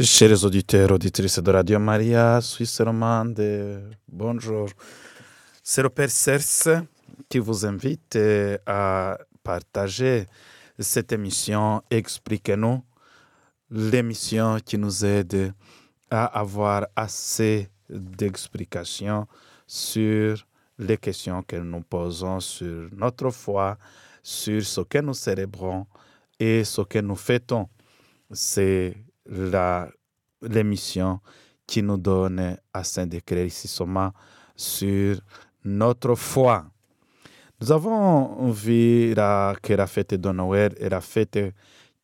Chers auditeurs, auditrices de Radio Maria, Suisse romande, bonjour. C'est le Père Cers qui vous invite à partager cette émission Expliquez-nous, l'émission qui nous aide à avoir assez d'explications sur les questions que nous posons sur notre foi, sur ce que nous célébrons et ce que nous fêtons. C'est l'émission qui nous donne assez d'éclaircissement sur notre foi. Nous avons vu que la fête de Noël est la fête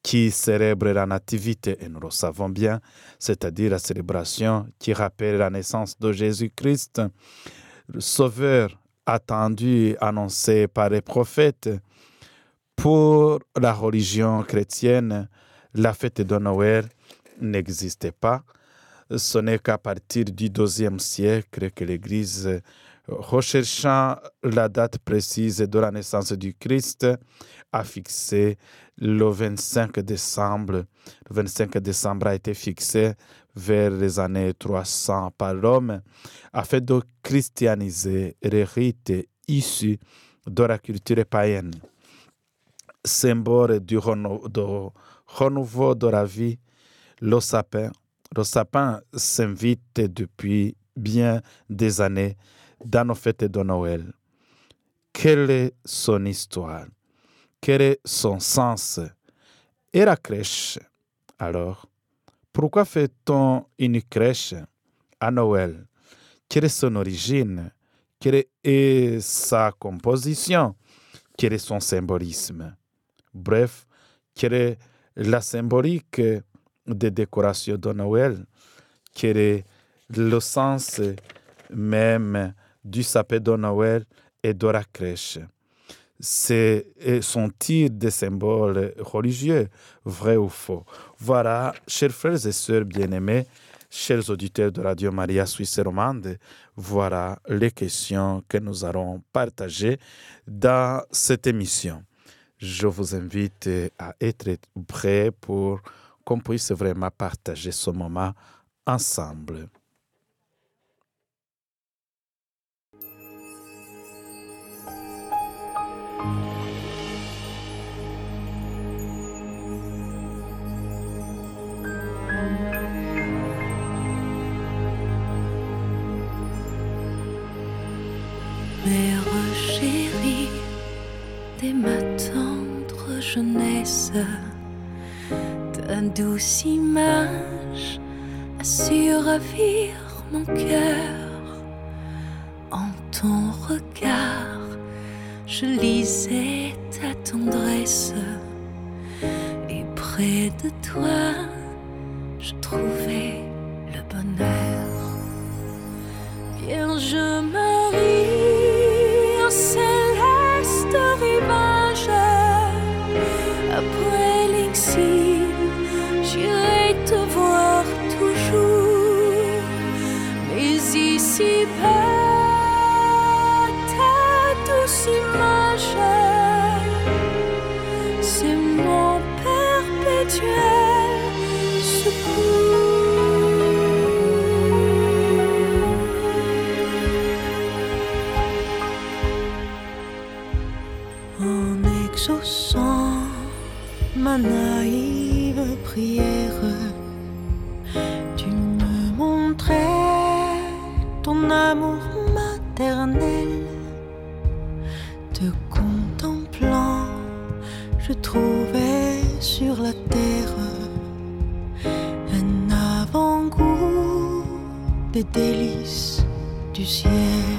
qui célèbre la nativité, et nous le savons bien, c'est-à-dire la célébration qui rappelle la naissance de Jésus-Christ, le Sauveur attendu, annoncé par les prophètes. Pour la religion chrétienne, la fête de Noël n'existait pas. Ce n'est qu'à partir du deuxième siècle que l'Église, recherchant la date précise de la naissance du Christ, a fixé le 25 décembre. Le 25 décembre a été fixé vers les années 300 par l'homme afin de christianiser les rites issus de la culture païenne. Symbole du renouveau de la vie, le sapin. Le sapin s'invite depuis bien des années dans nos fêtes de Noël. Quelle est son histoire? Quel est son sens? Et la crèche? Alors, pourquoi fait-on une crèche à Noël? Quelle est son origine? Quelle est sa composition? Quel est son symbolisme? Bref, quelle est la symbolique des décorations de Noël, quel est le sens même du sapin de Noël et de la crèche. Sont-ils des symboles religieux, vrai ou faux Voilà, chers frères et sœurs bien-aimés, chers auditeurs de Radio Maria Suisse Romande, voilà les questions que nous allons partager dans cette émission. Je vous invite à être prêts pour qu'on puisse vraiment partager ce moment ensemble. Mère chérie, dès ma tendre jeunesse, ta douce image a su ravir mon cœur. En ton regard, je lisais ta tendresse, et près de toi, je trouvais le bonheur. Vierge Marie, des délices du ciel.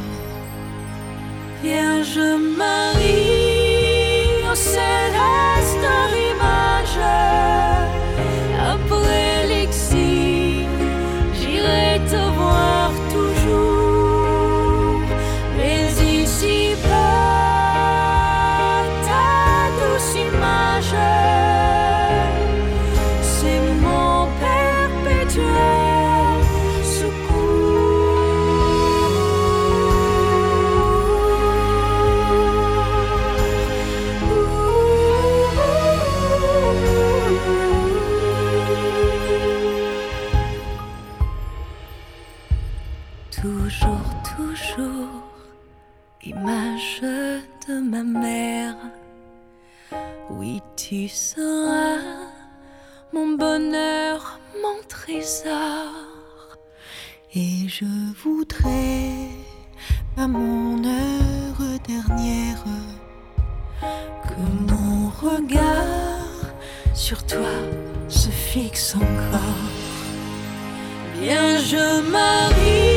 Mon bonheur, mon trésor. Et je voudrais, à mon heure dernière, que mon regard sur toi se fixe encore. Bien, je marie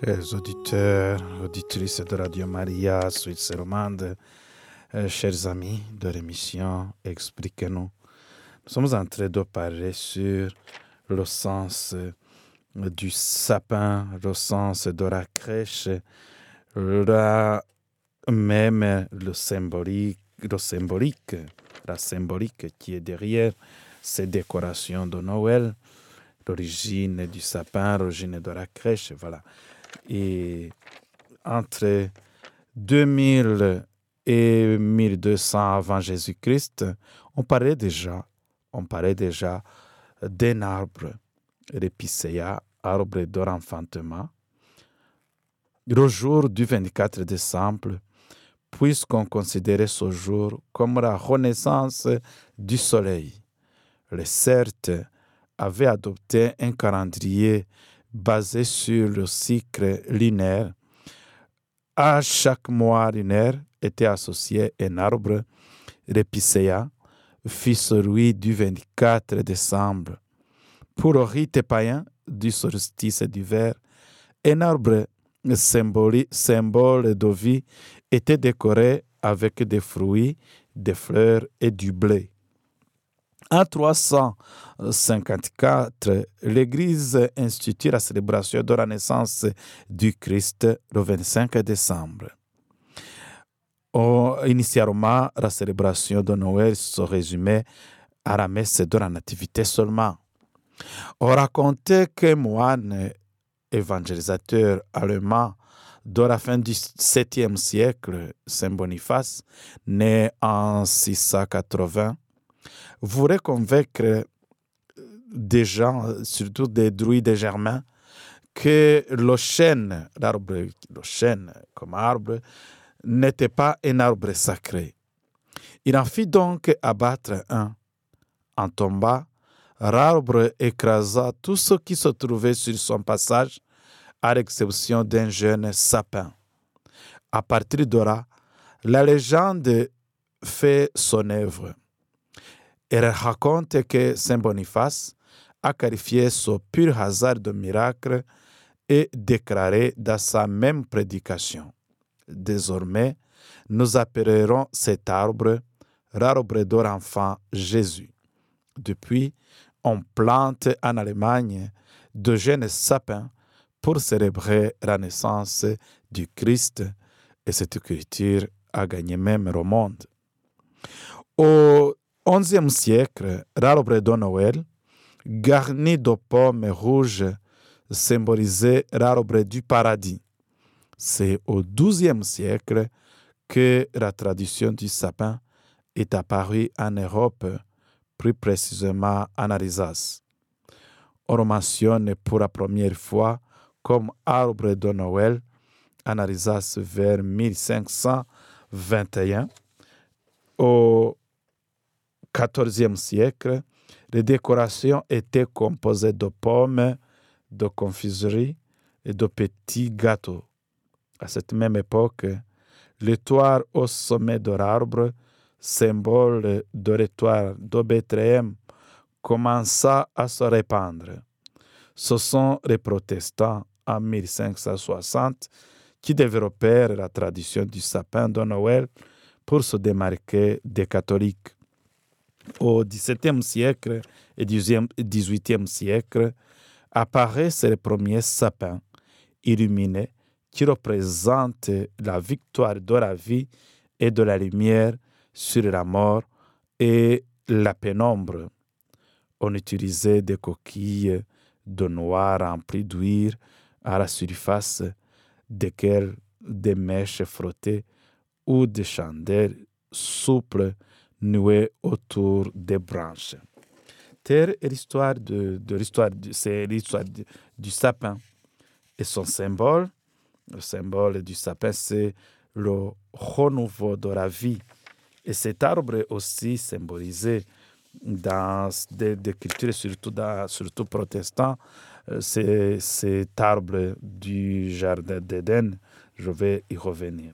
Chers auditeurs, auditrices de Radio Maria, Suisse romande, euh, chers amis de l'émission Expliquez-nous. Nous sommes en train de parler sur le sens euh, du sapin, le sens de la crèche, la, même le symbolique, le symbolique, la symbolique qui est derrière ces décorations de Noël, l'origine du sapin, l'origine de la crèche, voilà. Et entre 2000 et 1200 avant Jésus-Christ, on parlait déjà, on parlait déjà d'un arbre, l'épicéa, arbre d'enfantement. Le jour du 24 décembre, puisqu'on considérait ce jour comme la renaissance du soleil. Les Celtes avaient adopté un calendrier basé sur le cycle lunaire. À chaque mois lunaire était associé un arbre, l'épicéa, fils lui du 24 décembre. Pour le rite païen du solstice d'hiver, un arbre symbole de vie était décoré avec des fruits, des fleurs et du blé. En 354, l'Église institue la célébration de la naissance du Christ le 25 décembre. Initialement, la célébration de Noël se résumait à la messe de la Nativité seulement. On racontait qu'un moine évangélisateur allemand de la fin du 7e siècle, Saint Boniface, né en 680, voulait convaincre des gens, surtout des druides germains, que le chêne, l'arbre, le chêne comme arbre, n'était pas un arbre sacré. Il en fit donc abattre un. En tomba, l'arbre écrasa tout ce qui se trouvait sur son passage, à l'exception d'un jeune sapin. À partir de là, la légende fait son œuvre. Elle raconte que Saint Boniface a qualifié ce pur hasard de miracle et déclaré dans sa même prédication. Désormais, nous appellerons cet arbre l'arbre de l'enfant Jésus. Depuis, on plante en Allemagne de jeunes sapins pour célébrer la naissance du Christ et cette culture a gagné même au monde. Au XIe siècle, l'arbre de Noël, garni de pommes rouges, symbolisait l'arbre du paradis. C'est au XIIe siècle que la tradition du sapin est apparue en Europe, plus précisément en Alsace. On mentionne pour la première fois comme arbre de Noël en vers 1521. Au XIVe siècle, les décorations étaient composées de pommes, de confiseries et de petits gâteaux. À cette même époque, l'étoile au sommet de l'arbre, symbole de l'étoile de commença à se répandre. Ce sont les protestants en 1560 qui développèrent la tradition du sapin de Noël pour se démarquer des catholiques. Au XVIIe siècle et XVIIIe siècle apparaissent les premiers sapins illuminés qui représentent la victoire de la vie et de la lumière sur la mort et la pénombre. On utilisait des coquilles de noir remplies d'huile à la surface desquelles des mèches frottées ou des chandelles souples nouées autour des branches. Terre est l'histoire de, l'histoire, c'est l'histoire du, sapin. Et son symbole, le symbole du sapin, c'est le renouveau de la vie. Et cet arbre est aussi symbolisé dans des, des cultures, surtout, dans, surtout protestantes, euh, c'est cet arbre du jardin d'Éden. Je vais y revenir.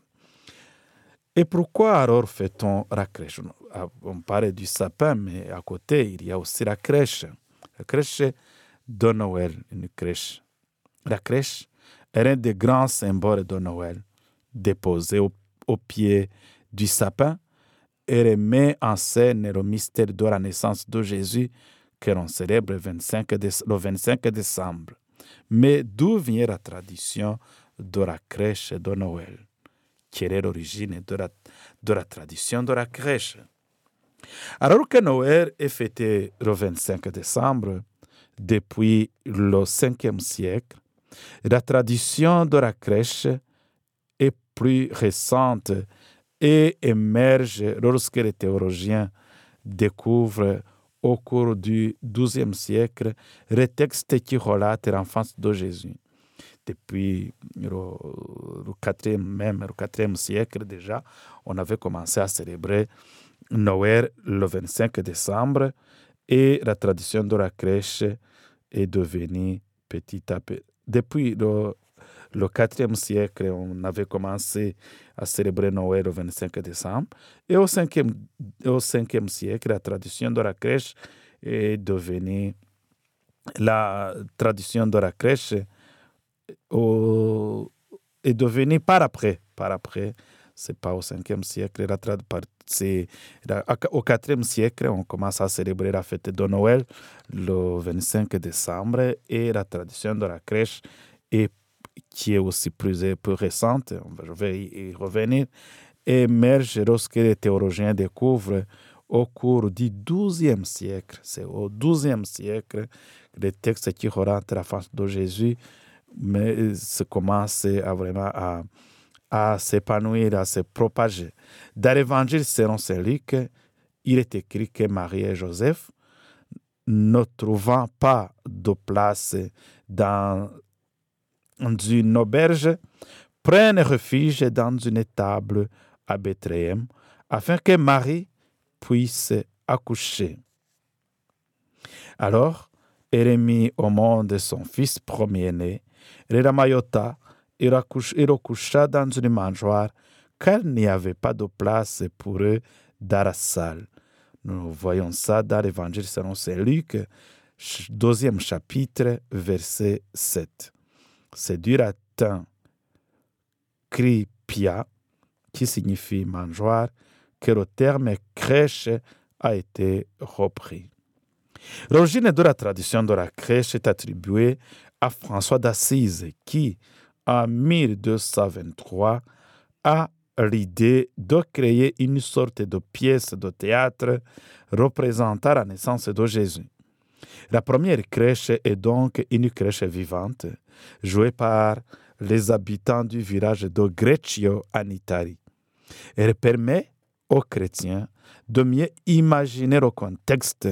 Et pourquoi alors fait-on la crèche? Ah, On parle du sapin, mais à côté, il y a aussi la crèche. La crèche de Noël, une crèche. La crèche est un des grands symboles de Noël, déposé au, pied du sapin et remet en scène le mystère de la naissance de Jésus que l'on célèbre le 25, déce- le 25 décembre. Mais d'où vient la tradition de la crèche de Noël? Quelle est l'origine de la, de la tradition de la crèche Alors que Noël est fêté le 25 décembre, depuis le 5e siècle, la tradition de la crèche est plus récente et émerge lorsque les théologiens découvrent au cours du XIIe siècle les textes qui relatent l'enfance de Jésus. Depuis le, 4e, même le 4e siècle déjà, on avait commencé à célébrer Noël le 25 décembre et la tradition de la crèche est devenue petit à petit. Depuis le, le 4e siècle, on avait commencé à célébrer Noël le 25 décembre. Et au 5e, au 5e siècle, la tradition de la crèche est devenue la tradition de la crèche au- est devenue par après. Par après, c'est pas au 5e siècle, la c'est au 4e siècle, on commence à célébrer la fête de Noël le 25 décembre et la tradition de la crèche est qui est aussi plus, récente, je vais y y revenir, émerge lorsque les théologiens découvrent au cours du XIIe siècle, c'est au XIIe siècle, les textes qui relatent la face de Jésus mais se commencent à vraiment à, à s'épanouir, à se propager. Dans l'évangile selon Saint Luc, il est écrit que Marie et Joseph, ne trouvant pas de place dans une auberge, prennent refuge dans une étable à Bethléem, afin que Marie puisse accoucher. Alors, elle au monde son fils premier-né, elle la maillota et le couche- et le coucha dans une mangeoire, car il n'y avait pas de place pour eux dans la salle. Nous voyons ça dans l'évangile selon Saint Luc, deuxième chapitre, verset 7. C'est du latin cripia, qui signifie mangeoire, que le terme crèche a été repris. L'origine de la tradition de la crèche est attribuée François d'Assise qui, en 1223, a l'idée de créer une sorte de pièce de théâtre représentant la naissance de Jésus. La première crèche est donc une crèche vivante, jouée par les habitants du village de Greccio en Italie. Elle permet aux chrétiens de mieux imaginer le contexte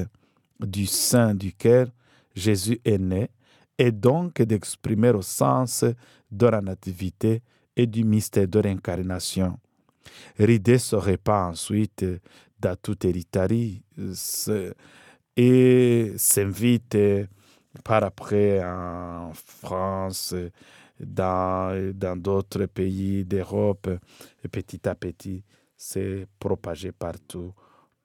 du sein duquel Jésus est né et donc d'exprimer le sens de la nativité et du mystère de l'incarnation. L'idée se répand ensuite dans toute l'Italie et s'invite par après en France, dans dans d'autres pays d'Europe, et petit à petit, c'est propagé partout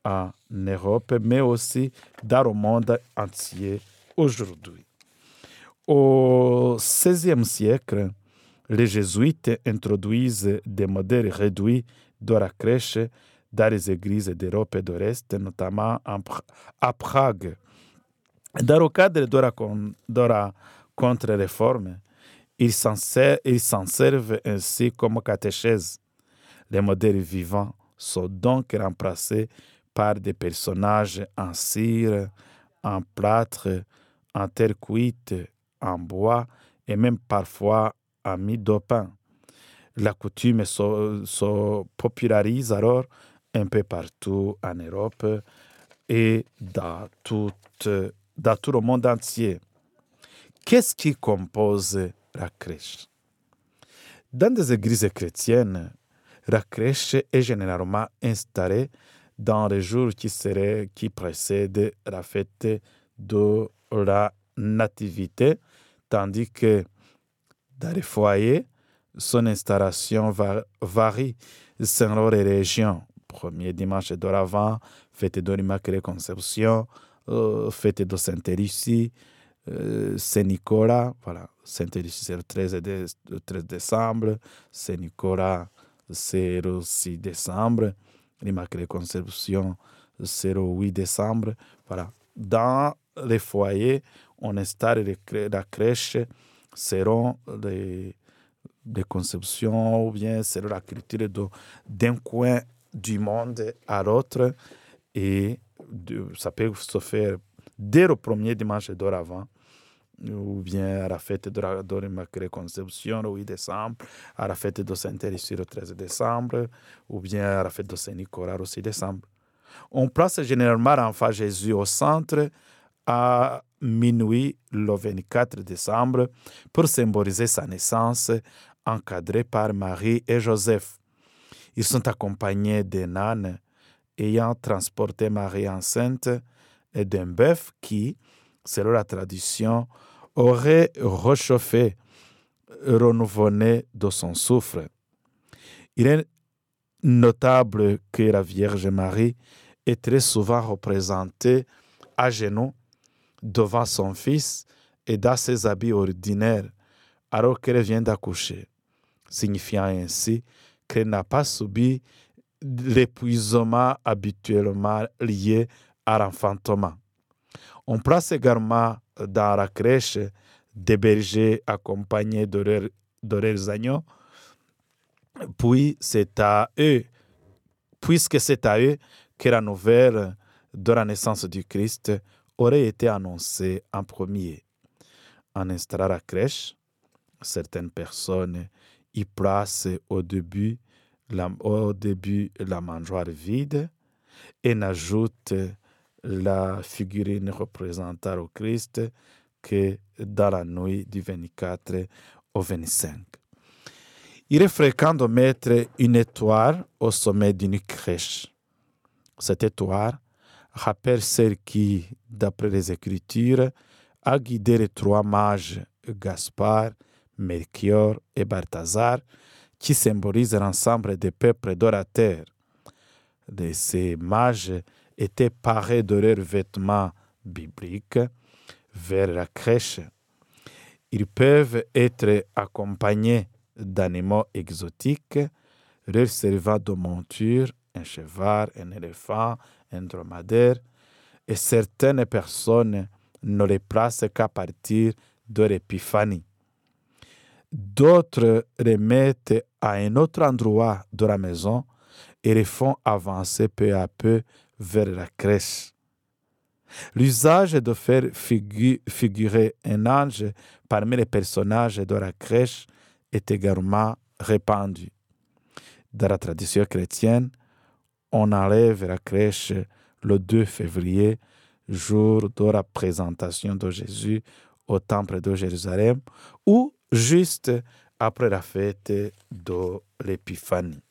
en Europe, mais aussi dans le monde entier aujourd'hui. Au XVIe siècle, les jésuites introduisent des modèles réduits de la crèche dans les églises d'Europe et de l'Est, notamment à Prague. Dans le cadre de la, la contre-réforme, ils s'en servent ainsi comme catéchèse. Les modèles vivants sont donc remplacés par des personnages en cire, en plâtre, en terre cuite, en bois et même parfois en mie de pain. La coutume se, se popularise alors un peu partout en Europe et dans, toute- dans tout le monde entier. Qu'est-ce qui compose la crèche Dans des églises chrétiennes, la crèche est généralement installée dans les jours qui, seraient, qui précèdent la fête de la nativité, tandis que dans les foyers, son installation va- varie selon les régions. Premier dimanche de l'Avent, fête de l'Immaculée Conception, euh, fête de Sainte-Lucie, euh, Saint-Nicolas, voilà, Sainte-Lucie c'est le 13, dé- le 13 décembre, Saint-Nicolas c'est le 6 décembre, l'Immaculée Conception c'est le 8 décembre, voilà. Dans les foyers, les crè- la crèche selon les, les conceptions ou bien selon la culture d'un coin du monde à l'autre et de- ça peut se faire dès le premier dimanche de l'Avent ou bien à la fête de la- de l'Immaculée Conception le 8 décembre, à la fête de Saint-Élisée le 13 décembre, ou bien à la fête de Saint-Nicolas le 6 décembre. On place généralement l'enfant Jésus au centre à minuit le 24 décembre pour symboliser sa naissance, encadré par Marie et Joseph. Ils sont accompagnés d'un âne ayant transporté Marie enceinte et d'un bœuf qui, selon la tradition, aurait réchauffé, renouvelé de son souffle. Il est notable que la Vierge Marie est très souvent représentée à genoux devant son fils et dans ses habits ordinaires. Alors qu'elle vient d'accoucher, signifiant ainsi qu'elle n'a pas subi l'épuisement habituellement lié à l'enfantement. On place également dans la crèche des bergers accompagnés de, leurs- agneaux, puis c'est à eux, puisque c'est à eux que la nouvelle de la naissance du Christ aurait été annoncée en premier. En installant la crèche, certaines personnes y placent au début la, au début la mangeoire vide et n'ajoutent la figurine représentant le Christ que dans la nuit du 24 au 25. Il est fréquent de mettre une étoile au sommet d'une crèche. Cette étoile rappelle celle qui, d'après les Écritures, a guidé les trois mages Gaspard, Melchior et Balthazar, qui symbolisent l'ensemble des peuples terre. De ces mages étaient parés de leurs vêtements bibliques vers la crèche. Ils peuvent être accompagnés d'animaux exotiques, leur servant de monture, un cheval, un éléphant, dromadaire, et certaines personnes ne les placent qu'à partir de l'épiphanie. D'autres les mettent à un autre endroit de la maison et les font avancer peu à peu vers la crèche. L'usage de faire figu- figurer un ange parmi les personnages de la crèche est également répandu. Dans la tradition chrétienne, on enlève la crèche le 2 février, jour de la présentation de Jésus au temple de Jérusalem, ou juste après la fête de l'Épiphanie.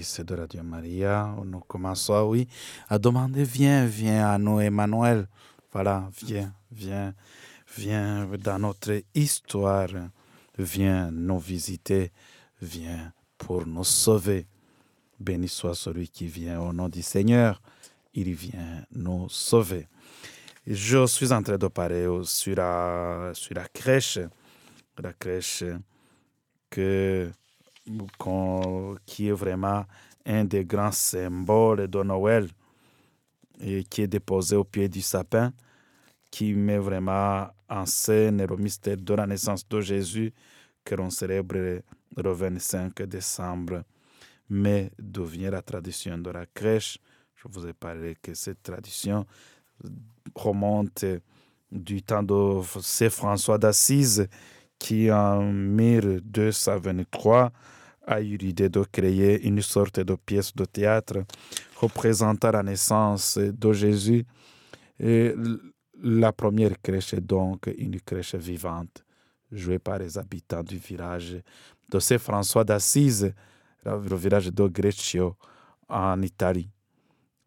Auditrices de Radio Maria, nous commençons, oui, à demander, viens, viens à nous, Emmanuel. Voilà, viens, viens, viens dans notre histoire, viens nous visiter, viens pour nous sauver. Béni soit celui qui vient au nom du Seigneur, il vient nous sauver. Je suis en train de parler sur la, sur la crèche, la crèche que qui est vraiment un des grands symboles de Noël et qui est déposé au pied du sapin, qui met vraiment en scène le mystère de la naissance de Jésus que l'on célèbre le 25 décembre. Mais d'où vient la tradition de la crèche? Je vous ai parlé que cette tradition remonte du temps de Saint François d'Assise qui en 1223 a eu l'idée de créer une sorte de pièce de théâtre représentant la naissance de Jésus. Et la première crèche est donc une crèche vivante, jouée par les habitants du village de Saint François d'Assise, le village de Greccio en Italie.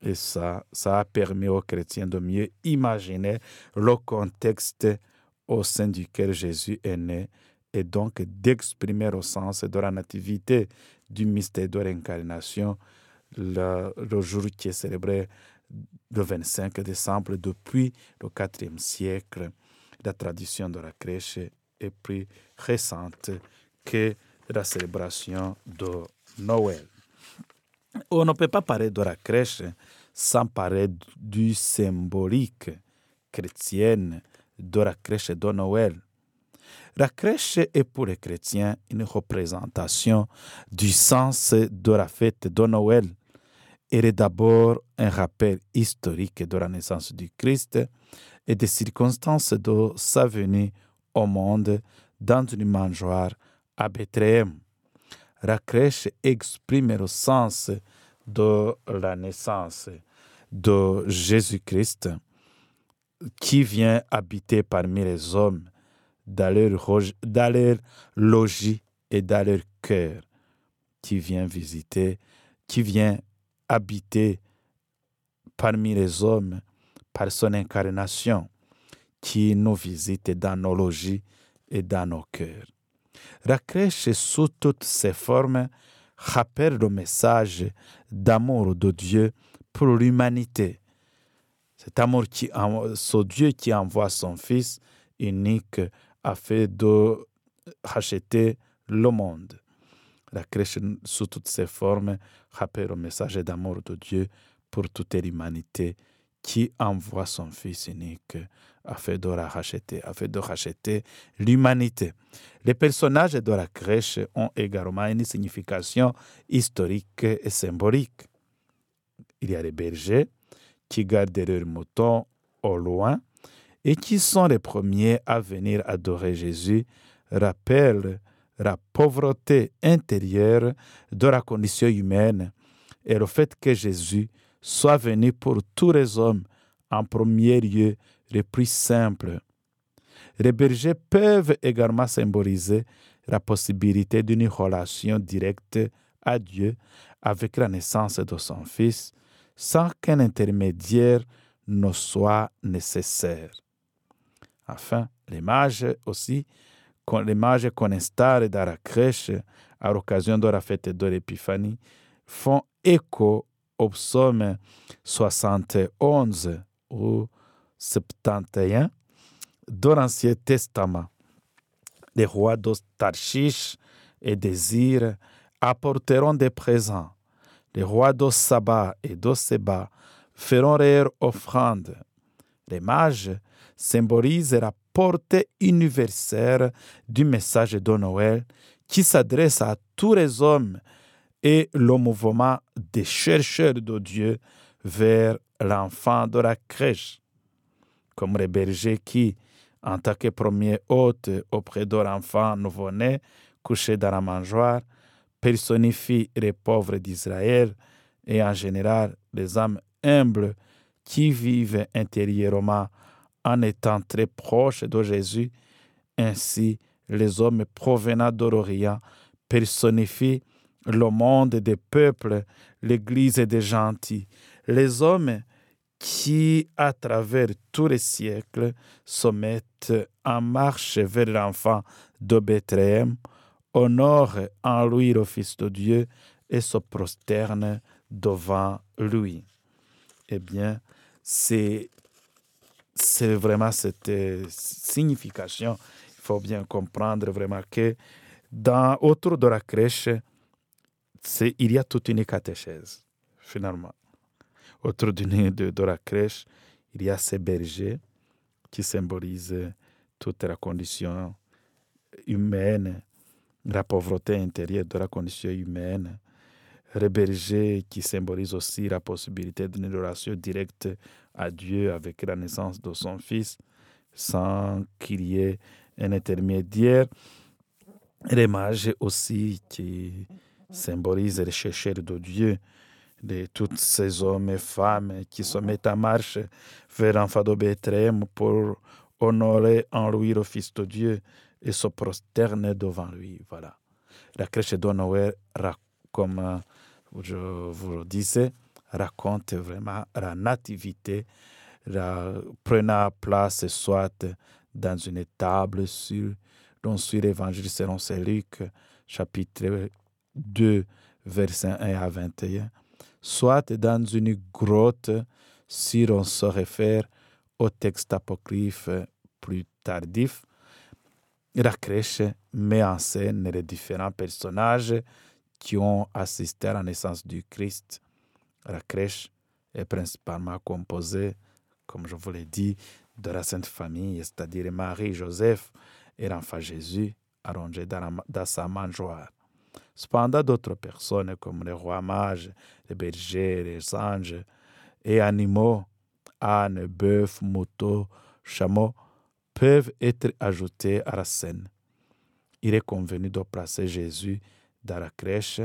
Et ça, ça a permis aux chrétiens de mieux imaginer le contexte au sein duquel Jésus est né et donc d'exprimer au sens de la nativité du mystère de l'incarnation le, jour qui est célébré le 25 décembre depuis le IVe siècle. La tradition de la crèche et plus récente que la célébration de Noël. On ne peut pas parler de la crèche sans parler du symbolique chrétienne de la crèche de Noël. La crèche est pour les chrétiens une représentation du sens de la fête de Noël. Elle est d'abord un rappel historique de la naissance du Christ et des circonstances de sa venue au monde dans une mangeoire à Bethléem. La crèche exprime le sens de la naissance de Jésus-Christ qui vient habiter parmi les hommes dans leur, logis et dans leur cœur, qui vient visiter, qui vient habiter parmi les hommes par son incarnation, qui nous visite dans nos logis et dans nos cœurs. La crèche sous toutes ses formes rappelle le message d'amour de Dieu pour l'humanité. Cet amour qui, ce Dieu qui envoie son Fils unique afin de racheter le monde. La crèche sous toutes ses formes rappelle le message d'amour de Dieu pour toute l'humanité qui envoie son Fils unique afin de la racheter, afin de racheter l'humanité. Les personnages de la crèche ont également une signification historique et symbolique. Il y a les bergers qui gardent leurs moutons au loin et qui sont les premiers à venir adorer Jésus, rappellent la pauvreté intérieure de la condition humaine et le fait que Jésus soit venu pour tous les hommes, en premier lieu les plus simples. Les bergers peuvent également symboliser la possibilité d'une relation directe à Dieu avec la naissance de son Fils, sans qu'un intermédiaire ne soit nécessaire. Enfin, les mages aussi, les mages qu'on installe dans la crèche à l'occasion de la fête de l'Épiphanie, font écho au psaume 71 ou 71 de l'Ancien Testament. Les rois de Tarshish et d'Ésir apporteront des présents. Les rois de Saba et de feront leur offrande. Les mages symbolisent la portée universelle du message de Noël qui s'adresse à tous les hommes et le mouvement des chercheurs de Dieu vers l'enfant de la crèche, comme les bergers qui, en tant que premier hôte auprès de l'enfant nouveau-né couché dans la mangeoire, personnifient les pauvres d'Israël et en général les âmes humbles qui vivent intérieurement en étant très proches de Jésus. Ainsi, les hommes provenant de personnifient le monde des peuples, l'Église des gentils. Les hommes qui, à travers tous les siècles, se mettent en marche vers l'enfant de Bethléem, honorent en lui le Fils de Dieu et se prosternent devant lui. Eh bien, c'est c'est vraiment cette euh, signification. Il faut bien comprendre vraiment que dans, autour de la crèche, il y a toute une catéchèse, finalement. Autour d'une- de, de la crèche, il y a ces bergers qui symbolisent toute la condition humaine, la pauvreté intérieure de la condition humaine. Les bergers qui symbolisent aussi la possibilité d'une relation directe à Dieu avec la naissance de son Fils, sans qu'il y ait un intermédiaire. Les mages aussi qui symbolisent les chercheurs de Dieu, de tous ces hommes et femmes qui se mettent en marche vers l'enfant de Bethléem pour honorer en lui le Fils de Dieu et se prosterner devant lui. Voilà. La crèche de Noël, comme je vous le disais, raconte vraiment la nativité, prenant place soit dans une table sur, dont sur l'évangile selon Saint Luc, chapitre 2, versets 1 à 21, soit dans une grotte si l'on se réfère au texte apocryphe plus tardif, la crèche met en scène les différents personnages qui ont assisté à la naissance du Christ. La crèche est principalement composée, comme je vous l'ai dit, de la Sainte Famille, c'est-à-dire Marie, Joseph et l'enfant Jésus allongé dans, dans sa mangeoire. Cependant, d'autres personnes comme les rois mages, les bergers, les anges et animaux, ânes, bœufs, moutons, chameaux, peuvent être ajoutés à la scène. Il est convenu de placer Jésus dans la crèche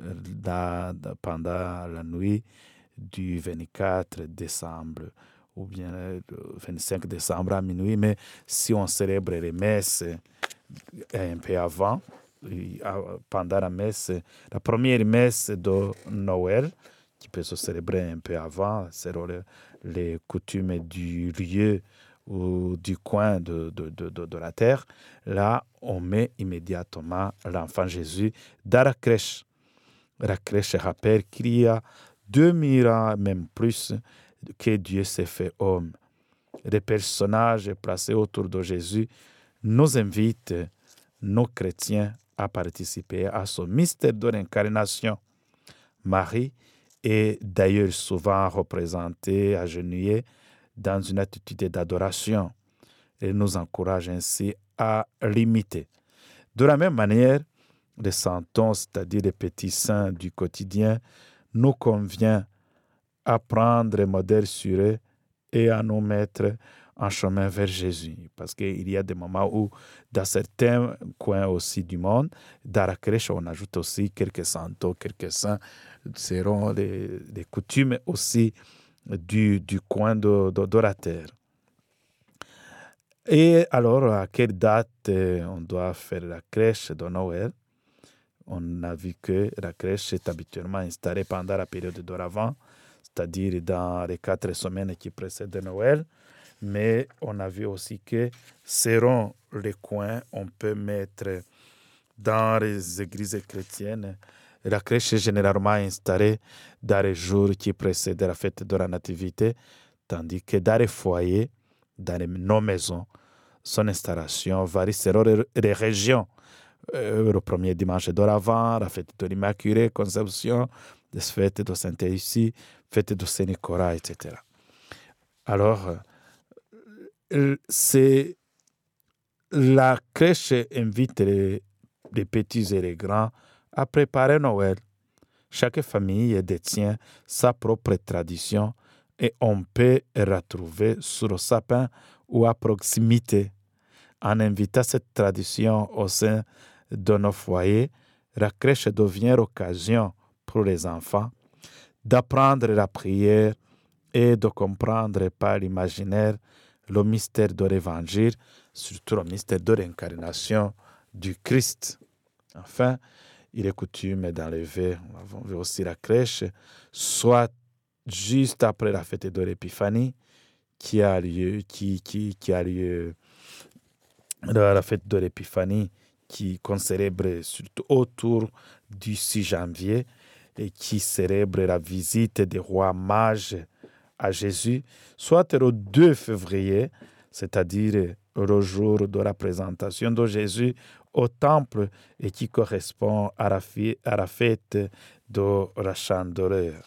dans- pendant la nuit du 24 décembre ou bien euh, le 25 décembre à minuit, mais si on célèbre les messes euh, un peu avant, euh, pendant la messe, la première messe de Noël, qui peut se célébrer un peu avant, selon le- les coutumes du lieu ou du coin de, de, de- de la terre, là, on met immédiatement l'enfant Jésus dans la crèche. La crèche rappelle qu'il a 2000 ans, même plus, que Dieu s'est fait homme. Les personnages placés autour de Jésus nous invitent, nos chrétiens, à participer à ce mystère de l'incarnation. Marie est d'ailleurs souvent représentée agenouillée dans une attitude d'adoration. Elle nous encourage ainsi à l'imiter. De la même manière, les santons, c'est-à-dire les petits saints du quotidien, nous convient à prendre modèle sur eux et à nous mettre en chemin vers Jésus. Parce qu'il y a des moments où, dans certains coins aussi du monde, dans la crèche, on ajoute aussi quelques santos, quelques saints, seront les, coutumes aussi du, du coin terre. Et alors, à quelle date euh, on doit faire la crèche de Noël? On a vu que la crèche est habituellement installée pendant la période d'Oravant, c'est-à-dire dans les quatre semaines qui précèdent Noël. Mais on a vu aussi que selon les coins, on peut mettre dans les églises chrétiennes, la crèche est généralement installée dans les jours qui précèdent la fête de la Nativité, tandis que dans les foyers, dans les- nos maisons, son installation varie selon les, les régions. Le premier dimanche d'Oravant, la fête de l'Immaculée Conception, la fête de Saint-Eucie, fête de Saint-Nicolas, etc. Alors, euh, c'est la crèche invite les, les petits et les grands à préparer Noël. Chaque famille détient sa propre tradition et on peut retrouver sur le sapin ou à proximité. En invitant cette tradition au sein de nos foyers, la crèche devient l'occasion pour les enfants d'apprendre la prière et de comprendre par l'imaginaire le mystère de l'évangile, surtout le mystère de l'incarnation du Christ. Enfin, il est coutume d'enlever, nous avons vu aussi la crèche, soit juste après la fête de l'épiphanie, qui a lieu, qui, qui, qui a lieu la fête de l'épiphanie, qui qu'on célèbre surtout autour du 6 janvier, et qui célèbre la visite des rois mages à Jésus, soit le 2 février, c'est-à-dire le jour de la présentation de Jésus au temple et qui correspond à la, fi- à la fête de la chandeleur.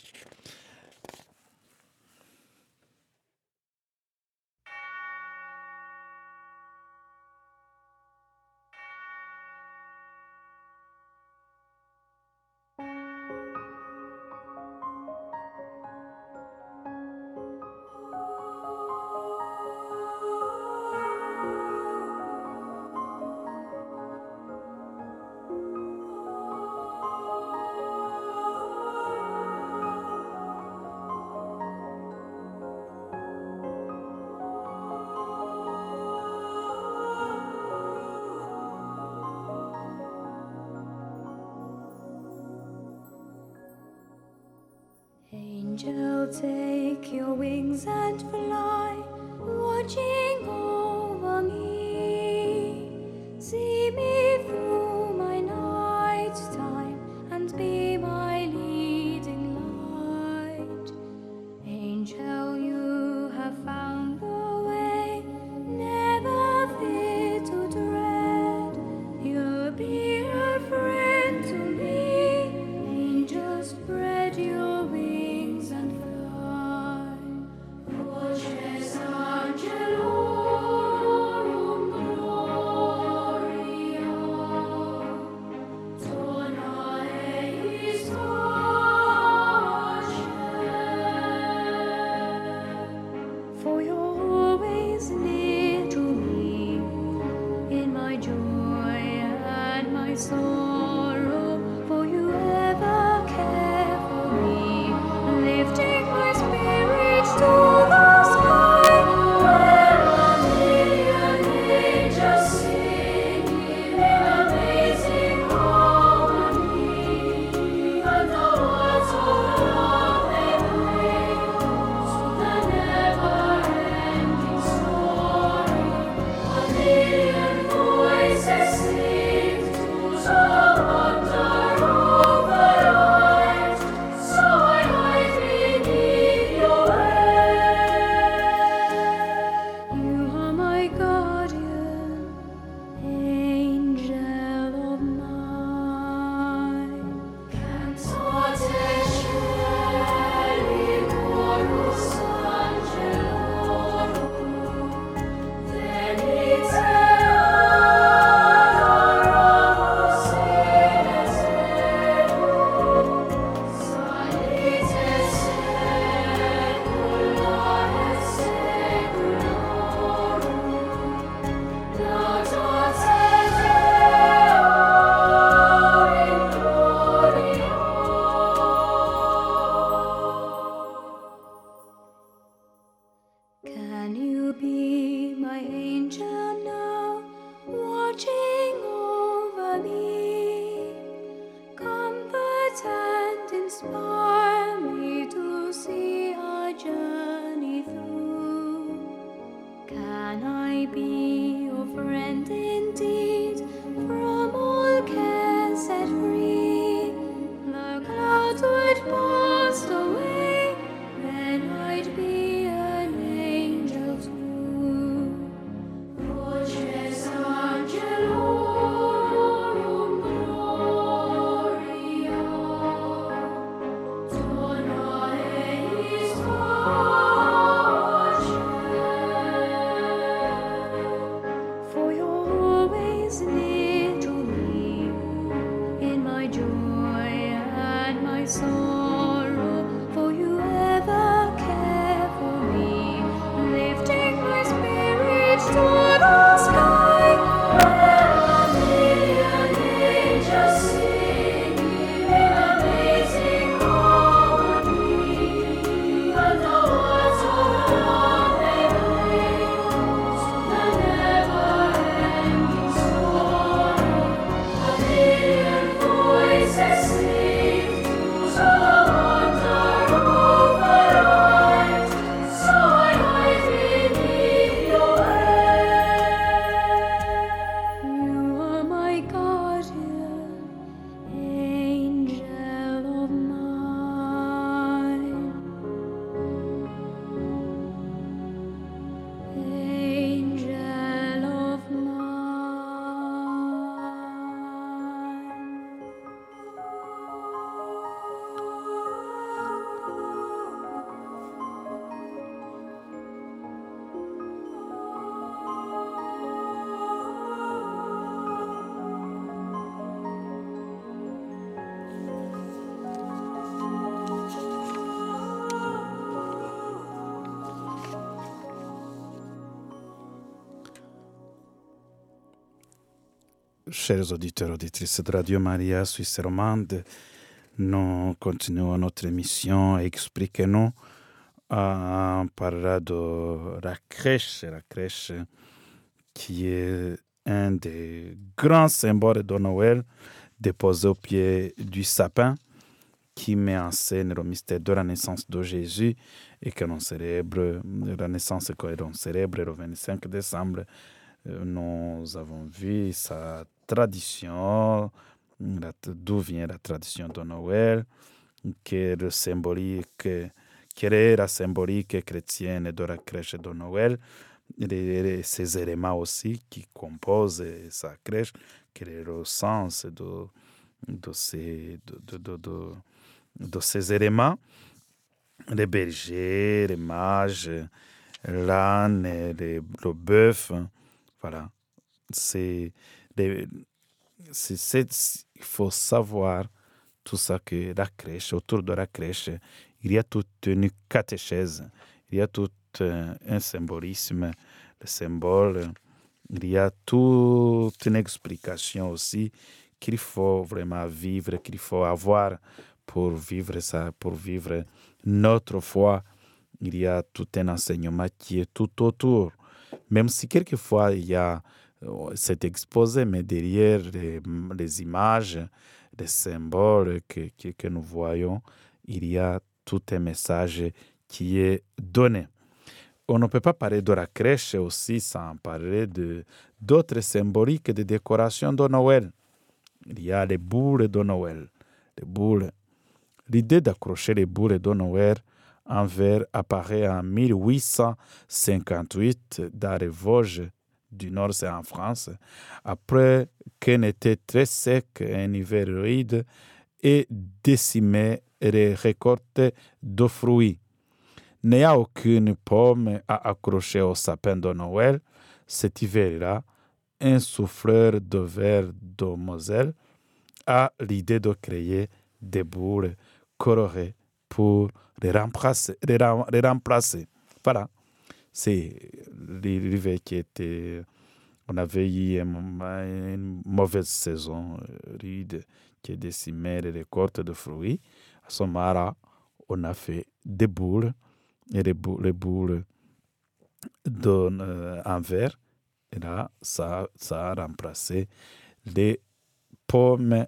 Chers auditeurs, auditrices de Radio Maria Suisse romande, nous continuons notre émission Expliquez-nous. On parlera de la crèche, la crèche qui est un des grands symboles de Noël déposé au pied du sapin qui met en scène le mystère de la naissance de Jésus et que l'on célèbre, la naissance que l'on célèbre le 25 décembre. Euh, Nous avons vu sa tradition, d'où vient la tradition de Noël, que le symbolique, quelle est la symbolique chrétienne de la crèche de Noël, et ces éléments aussi qui composent sa crèche, quel est le sens de, de, ces, de, de, de, ces éléments, les bergers, les mages, l'âne, le bœuf, voilà. C'est, les- c'est, c'est- il faut savoir tout ça que la crèche, autour de la crèche, il y a toute une catéchèse, il y a tout euh, un symbolisme, le symbole, il y a toute une explication aussi qu'il faut vraiment vivre, qu'il faut avoir pour vivre ça, pour vivre notre foi. Il y a tout un enseignement qui est tout autour. Même si quelquefois il y a euh, cet exposé, mais derrière les, images, les symboles que, que, que nous voyons, il y a tout un message qui est donné. On ne peut pas parler de la crèche aussi sans parler de d'autres symboliques de décoration de Noël. Il y a les boules de Noël. Les boules. L'idée d'accrocher les boules de Noël en verre apparaît en 1858 dans les Vosges du Nord, c'est en France, après qu'un été très sec, un hiver rude et décimé les récoltes de fruits. N'ayant aucune pomme à accrocher au sapin de Noël, cet hiver-là, un souffleur de verre de Moselle a l'idée de créer des boules colorées pour les remplacer. Les, rem- les remplacer. Voilà. C'est l'hiver qui était. On avait eu une mauvaise saison euh, rude qui décimait les récoltes de fruits. À moment-là, on a fait des boules et les boules, les de, euh, en verre. Et là, ça, ça a remplacé les pommes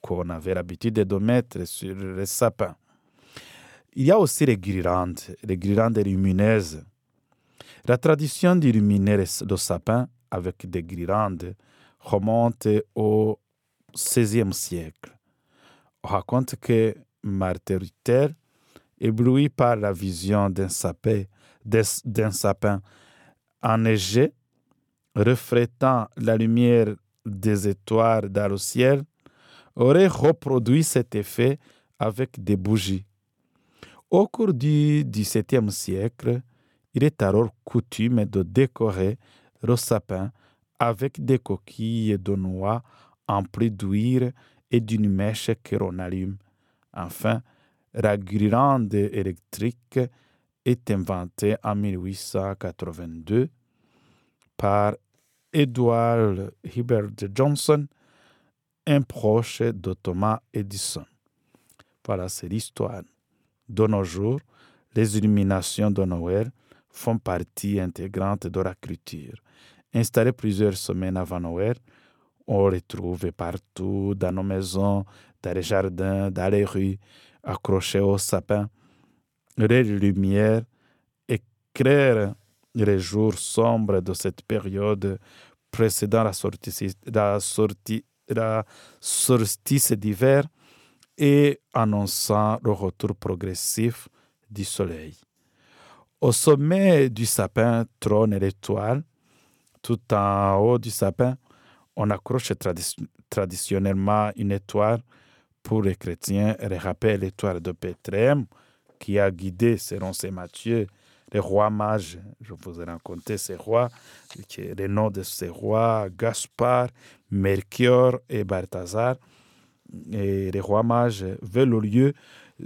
qu'on avait l'habitude de mettre sur les sapins. Il y a aussi les guirlandes, les guirlandes lumineuses. La tradition d'illuminer le sapin avec des guirlandes remonte au XVIe siècle. On raconte que Martin Luther, ébloui par la vision d'un sapin, d'un sapin enneigé, reflétant la lumière des étoiles dans le ciel, aurait reproduit cet effet avec des bougies. Au cours du XVIIe siècle, il est alors coutume de décorer le sapin avec des coquilles de noix emplies d'huile et d'une mèche que l'on allume. Enfin, la guirlande électrique est inventée en 1882 par Edward Hibbert Johnson, un proche de Thomas Edison. Voilà, c'est l'histoire. De nos jours, les illuminations de Noël font partie intégrante de la culture. Installées plusieurs semaines avant Noël, on les trouve partout, dans nos maisons, dans les jardins, dans les rues, accrochées au sapin. Les lumières éclairent les jours sombres de cette période précédant la sortie, la sortie, la solstice d'hiver et annonçant le retour progressif du soleil. Au sommet du sapin trône l'étoile. Tout en haut du sapin, on accroche tradi- traditionnellement une étoile pour les chrétiens. Elle rappelle l'étoile de Bethléem qui a guidé, selon saint Matthieu, les rois mages. Je vous ai raconté ces rois, les noms de ces rois, Gaspard, Melchior et Balthazar. Et les rois mages veulent le lieu.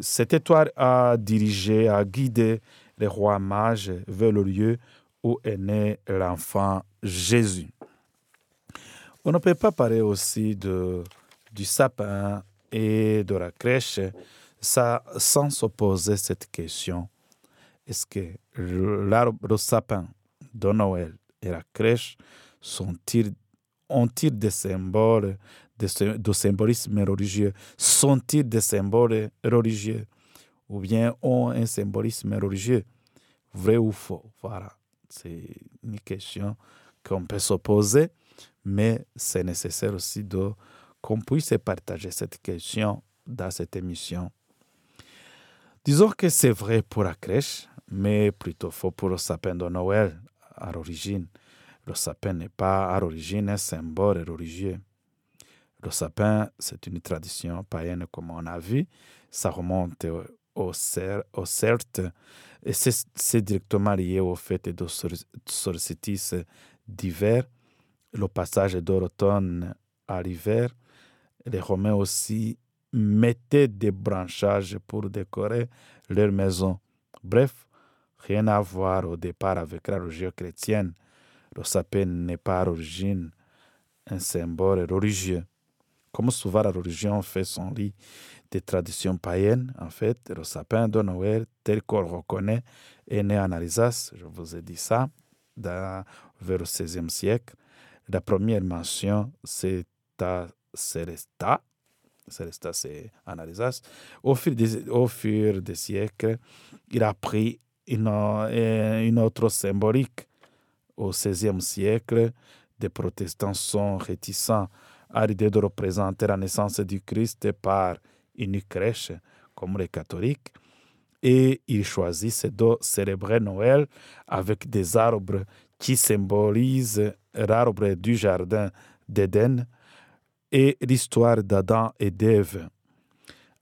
Cette étoile a dirigé, a guidé les rois mages vers le lieu où est né l'enfant Jésus. On ne peut pas parler aussi de, du sapin et de la crèche ça, sans se poser cette question. Est-ce que l'arbre, le sapin de Noël et la crèche sont-ils, ont-ils des symboles, de, de symbolisme religieux? Sont-ils des symboles religieux? Ou bien ont un symbolisme religieux Vrai ou faux Voilà. C'est une question qu'on peut se poser, mais c'est nécessaire aussi de, qu'on puisse partager cette question dans cette émission. Disons que c'est vrai pour la crèche, mais plutôt faux pour le sapin de Noël à l'origine. Le sapin n'est pas à l'origine un symbole religieux. Le sapin, c'est une tradition païenne comme on a vu. Ça remonte au, cer- au Celte et c'est directement lié au fait de sol- solstice d'hiver, le passage de l'automne à l'hiver. Les Romains aussi mettaient des branchages pour décorer leur maison. Bref, rien à voir au départ avec la religion chrétienne. Le sapin n'est pas à l'origine un symbole religieux. Comme souvent la religion fait son lit des traditions païennes, en fait, le sapin de Noël, tel qu'on le reconnaît, est né en Alsace, je vous ai dit ça, vers le XVIe siècle. La première mention, c'est à Celesta. Celesta, c'est en. Au fil, des, au fur des siècles, il a pris une, une autre symbolique. Au XVIe siècle, des protestants sont réticents à l'idée de représenter la naissance du Christ par une crèche, comme les catholiques. Et ils choisissent de célébrer Noël avec des arbres qui symbolisent l'arbre du jardin d'Éden et l'histoire d'Adam et d'Ève.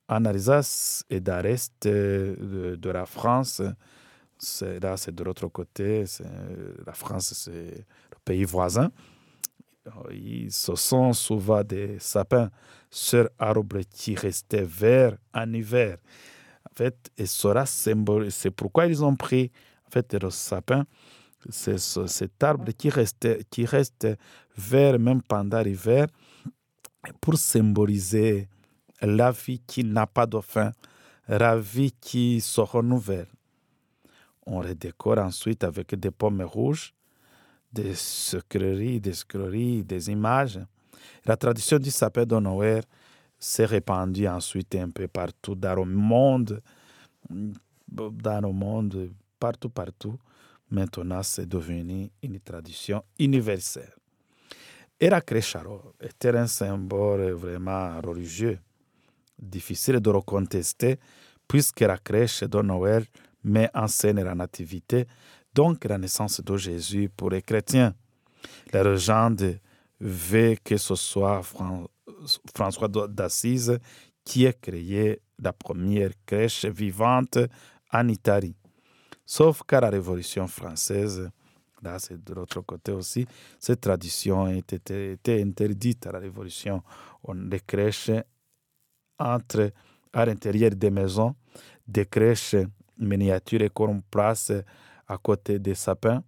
En Alsace et dans l'est de, de la France, là c'est de l'autre côté, la France c'est le pays voisin. Ce sont souvent des sapins sur arbres qui restaient verts en hiver. En fait, et c'est pourquoi ils ont pris en fait le sapin, c'est ce- cet arbre qui restait, qui reste vert même pendant l'hiver, pour symboliser la vie qui n'a pas de fin, la vie qui se renouvelle. On le décore ensuite avec des pommes rouges, des sucreries, des sucreries, des images. La tradition du sapin de Noël s'est répandue ensuite un peu partout dans le monde, dans le monde, partout, partout. Maintenant, c'est devenu une tradition universelle. Crèche alors était un symbole vraiment religieux, difficile de le contester, puisque crèche de Noël met en scène la nativité, donc la naissance de Jésus pour les chrétiens. La légende veut que ce soit Fran- François d'Assise qui ait créé la première crèche vivante en Italie. Sauf qu'à la Révolution française, là c'est de l'autre côté aussi, cette tradition était, était interdite à la Révolution. On les crèches entre à l'intérieur des maisons, des crèches miniatures qu'on place à côté des sapins.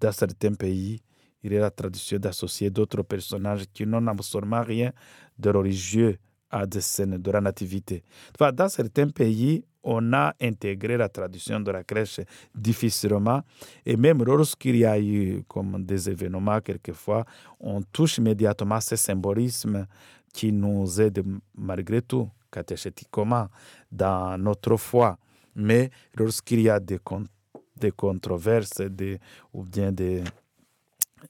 Dans certains pays, il y a la tradition d'associer d'autres personnages qui n'ont absolument rien de religieux à des scènes de la nativité. Dans certains pays, on a intégré la tradition de la crèche difficilement. Et même lorsqu'il y a eu comme des événements, quelquefois, on touche immédiatement ce symbolisme qui nous aide malgré tout, catéchétiquement, dans notre foi. Mais lorsqu'il y a des, des controverses ou bien des,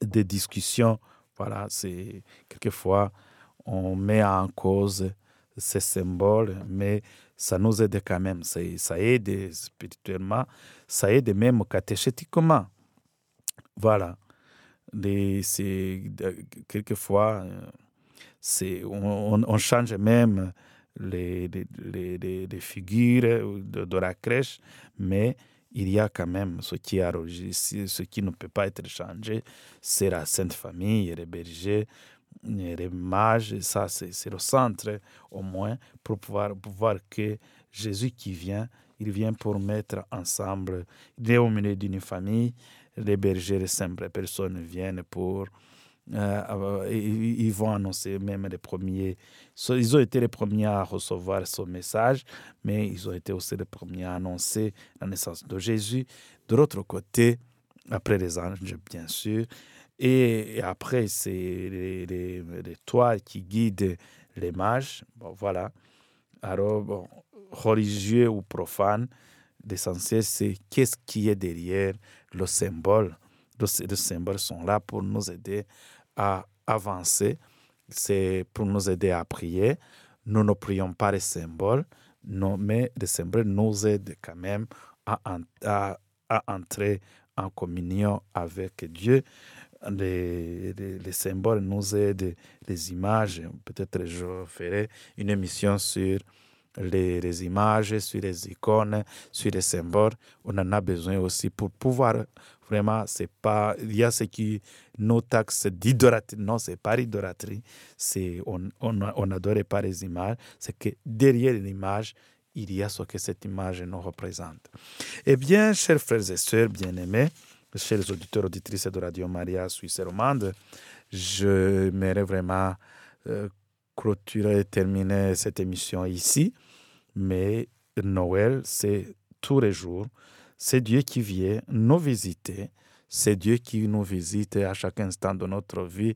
discussions, voilà, c'est quelquefois on met en cause ces symboles, mais ça nous aide quand même. Ça aide spirituellement, ça aide même catéchétiquement. Voilà. C'est- quelquefois, on, change même les, figures de la crèche, mais il y a quand même ce qui, religieux, ce qui ne peut pas être changé, c'est la Sainte Famille, les bergers, les mages, ça c'est le centre au moins pour pouvoir voir que Jésus qui vient, il vient pour mettre ensemble, il est au milieu d'une famille, les bergers, les simples personnes viennent pour euh, euh, ils ils vont annoncer même les premiers. Ils ont été les premiers à recevoir ce message, mais ils ont été aussi les premiers à annoncer la naissance de Jésus. De l'autre côté, après les anges, bien sûr, et, après, c'est les, les, qui guident les mages. Bon, voilà. Alors, religieux ou profane, l'essentiel, c'est qu'est-ce qui est derrière le symbole. Le, les symboles sont là pour nous aider à avancer, c'est pour nous aider à prier. Nous ne prions pas les symboles, non, mais les symboles nous aident quand même à, à, à entrer en communion avec Dieu. Les, les, les symboles nous aident, les images. Peut-être je ferai une émission sur les, images, sur les icônes, sur les symboles. On en a besoin aussi pour pouvoir vraiment, c'est pas, il y a ce qui nous taxe d'idolâtrie. Non, c'est pas l'idolâtrie. C'est, on, on, on pas les images. C'est que derrière l'image, il y a ce que cette image nous représente. Eh bien, chers frères et sœurs bien-aimés, chers auditeurs, auditrices de Radio Maria Suisse romande, j'aimerais vraiment euh, clôturer et terminer cette émission ici. Mais Noël, c'est tous les jours. C'est Dieu qui vient nous visiter. C'est Dieu qui nous visite à chaque instant de notre vie,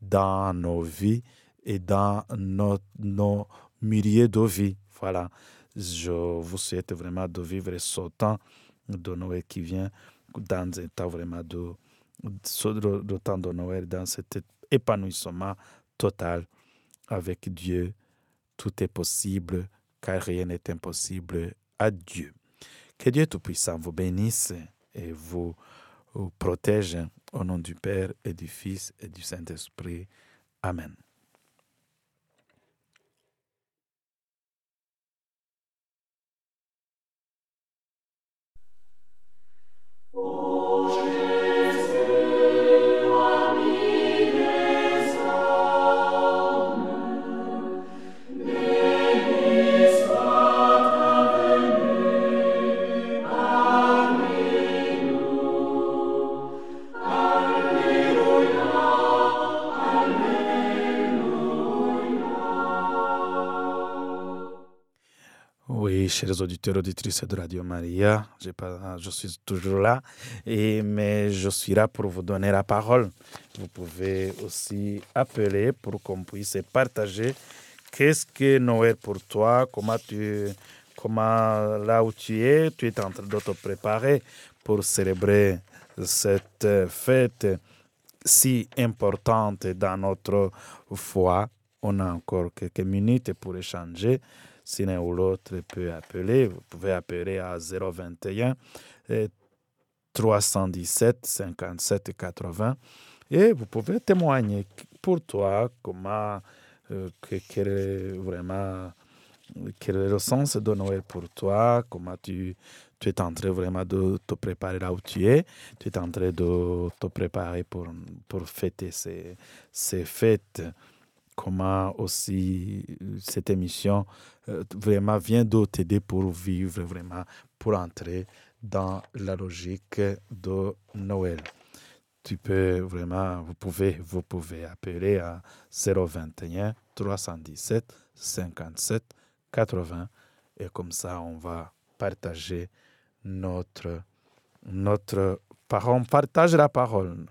dans nos vies et dans nos, nos milliers de vies. Voilà. Je vous souhaite vraiment de vivre ce temps de Noël qui vient dans un temps vraiment de, de temps de Noël, dans cet épanouissement total avec Dieu. Tout est possible car rien n'est impossible à Dieu. Que Dieu Tout-Puissant vous bénisse et vous, protège au nom du Père et du Fils et du Saint-Esprit. Amen. Chers auditeurs, auditrices de Radio Maria, je suis toujours là, et, mais je suis là pour vous donner la parole. Vous pouvez aussi appeler pour qu'on puisse partager qu'est-ce que Noël pour toi, comment tu, comment là où tu es, tu es en train de te préparer pour célébrer cette fête si importante dans notre foi. On a encore quelques minutes pour échanger. Si l'un ou l'autre peut appeler, vous pouvez appeler à 021 euh, 317 57 80 et vous pouvez témoigner pour toi comment, euh, que- quel est vraiment quel est le sens de Noël pour toi, comment tu, tu es en train vraiment de te préparer là où tu es, tu es en train de te préparer pour, pour fêter ces, ces fêtes, comment aussi euh, cette émission euh, vraiment vient de t'aider pour vivre vraiment, pour entrer dans la logique de Noël. Tu peux vraiment, vous pouvez, vous pouvez appeler à 021 317 57 80 et comme ça on va partager notre, notre parole, on partage la parole.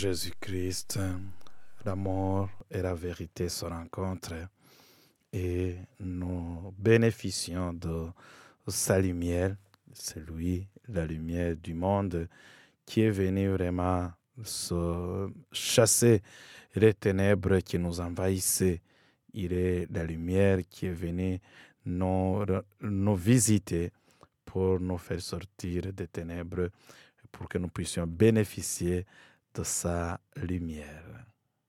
Jésus-Christ, la mort et la vérité se rencontrent et nous bénéficions de sa lumière. C'est lui, la lumière du monde, qui est venu vraiment se chasser les ténèbres qui nous envahissaient. Il est la lumière qui est venue nous, nous visiter pour nous faire sortir des ténèbres, pour que nous puissions bénéficier de sa lumière.